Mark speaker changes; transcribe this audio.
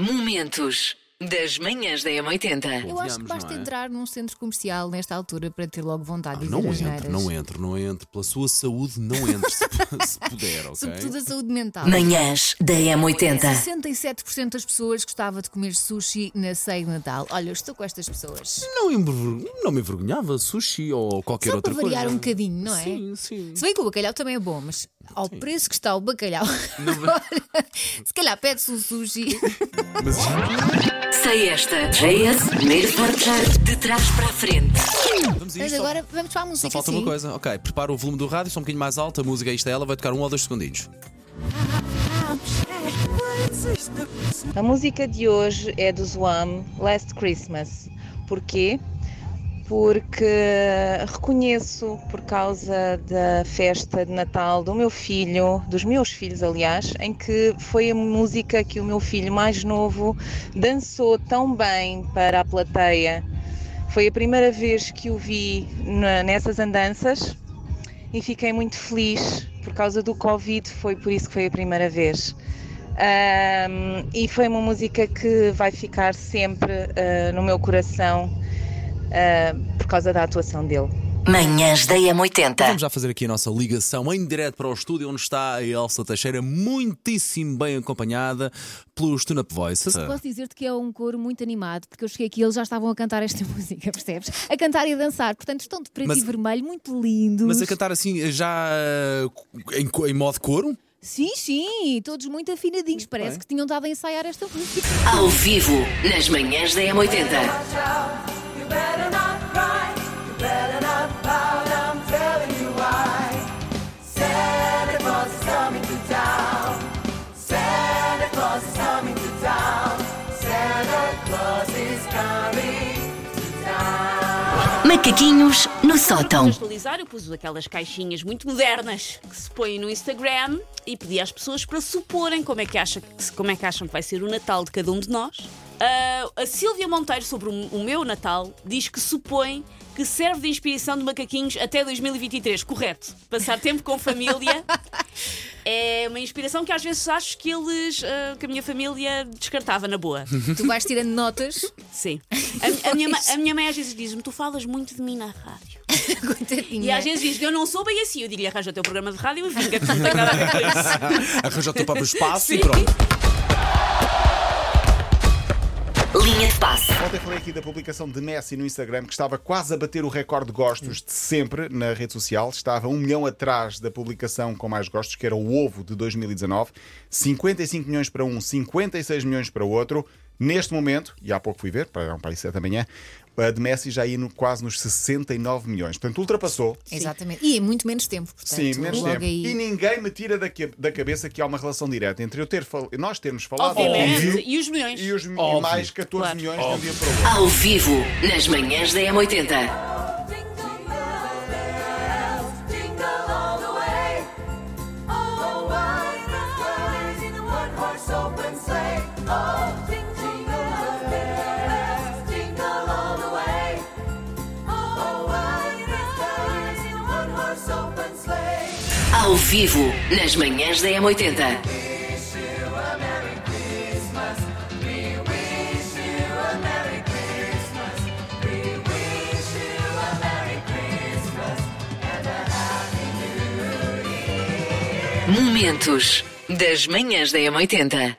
Speaker 1: Momentos das manhãs da M80.
Speaker 2: Eu acho que basta
Speaker 3: não é?
Speaker 2: entrar num centro comercial nesta altura para ter logo vontade de
Speaker 3: Não
Speaker 2: dizer
Speaker 3: entre, não entre, não entre. Pela sua saúde, não entre, se, se puder, ok?
Speaker 2: Sobretudo a saúde mental.
Speaker 1: Manhãs da M80.
Speaker 2: 67% das pessoas gostava de comer sushi na ceia de Natal. Olha, eu estou com estas pessoas.
Speaker 3: Não, enver- não me envergonhava sushi ou qualquer
Speaker 2: Só
Speaker 3: outra
Speaker 2: para variar
Speaker 3: coisa.
Speaker 2: um bocadinho, não é?
Speaker 3: Sim, sim.
Speaker 2: Se bem que o bacalhau também é bom, mas ao preço que está o bacalhau, se calhar pede-se um sushi.
Speaker 3: Mas
Speaker 1: Sei esta. JS, primeiro de trás para a frente.
Speaker 3: vamos a
Speaker 2: Mas
Speaker 3: isto. só-
Speaker 2: agora vamos para a
Speaker 3: Só
Speaker 2: música.
Speaker 3: falta
Speaker 2: sim.
Speaker 3: uma coisa. Ok, prepara o volume do rádio, só um bocadinho mais alto. A música, isto é ela, vai tocar um ou dois segundinhos.
Speaker 4: A música de hoje é do Zwam, Last Christmas. Porquê? Porque reconheço, por causa da festa de Natal do meu filho, dos meus filhos, aliás, em que foi a música que o meu filho mais novo dançou tão bem para a plateia. Foi a primeira vez que o vi nessas andanças e fiquei muito feliz por causa do Covid, foi por isso que foi a primeira vez. Ahm, e foi uma música que vai ficar sempre ah, no meu coração ah, por causa da atuação dele.
Speaker 1: Manhãs da M80.
Speaker 3: Vamos já fazer aqui a nossa ligação em direto para o estúdio, onde está a Elsa Teixeira, muitíssimo bem acompanhada pelos Tune Up Voices.
Speaker 2: Posso dizer-te que é um coro muito animado, porque eu cheguei aqui e eles já estavam a cantar esta música, percebes? A cantar e a dançar, portanto estão de preto
Speaker 3: Mas-
Speaker 2: e vermelho, muito lindos.
Speaker 3: Mas a cantar assim, já uh, em, em modo coro?
Speaker 2: Sim, sim, todos muito afinadinhos, parece
Speaker 3: bem.
Speaker 2: que tinham dado a ensaiar esta música.
Speaker 1: Ao vivo, nas manhãs da M80. Macaquinhos no sótão.
Speaker 5: atualizar, eu pus aquelas caixinhas muito modernas que se põem no Instagram e pedi às pessoas para suporem como é que, acha, como é que acham que vai ser o Natal de cada um de nós. Ah, a Sílvia Monteiro, sobre o, o meu Natal, diz que supõe que serve de inspiração de macaquinhos até 2023. Correto. Passar tempo com família é uma inspiração que às vezes acho que eles, ah, que a minha família descartava na boa.
Speaker 2: Tu vais tirando notas,
Speaker 5: Sim. A, a minha, a minha mãe às vezes diz-me: Tu falas muito de mim na rádio.
Speaker 2: coitadinha.
Speaker 5: E às vezes diz: Eu não sou bem assim. Eu diria: Arranja o teu programa de rádio e vinga, que não tem nada a ver com isso.
Speaker 3: Arranja o teu próprio espaço e
Speaker 5: Sim.
Speaker 3: pronto.
Speaker 1: Passe.
Speaker 6: Ontem falei aqui da publicação de Messi no Instagram que estava quase a bater o recorde de gostos de sempre na rede social. Estava um milhão atrás da publicação com mais gostos, que era o Ovo de 2019. 55 milhões para um, 56 milhões para o outro. Neste momento, e há pouco fui ver, para um para aí 7 da manhã, a de Messi já ia no- quase nos 69 milhões. Portanto, ultrapassou.
Speaker 2: Exatamente. E em muito menos tempo, portanto.
Speaker 6: Sim, menos tempo.
Speaker 2: aí.
Speaker 6: E ninguém me tira da, que- da cabeça que há uma relação direta entre eu ter fal- nós termos falado
Speaker 5: Obviamente. E os milhões.
Speaker 6: e os e mais 14
Speaker 5: Claro.
Speaker 6: milhões de um dia para o outro.
Speaker 1: Ao vivo, nas manhãs da M80. Ao vivo, nas manhãs da M80. Momentos das manhãs da M80.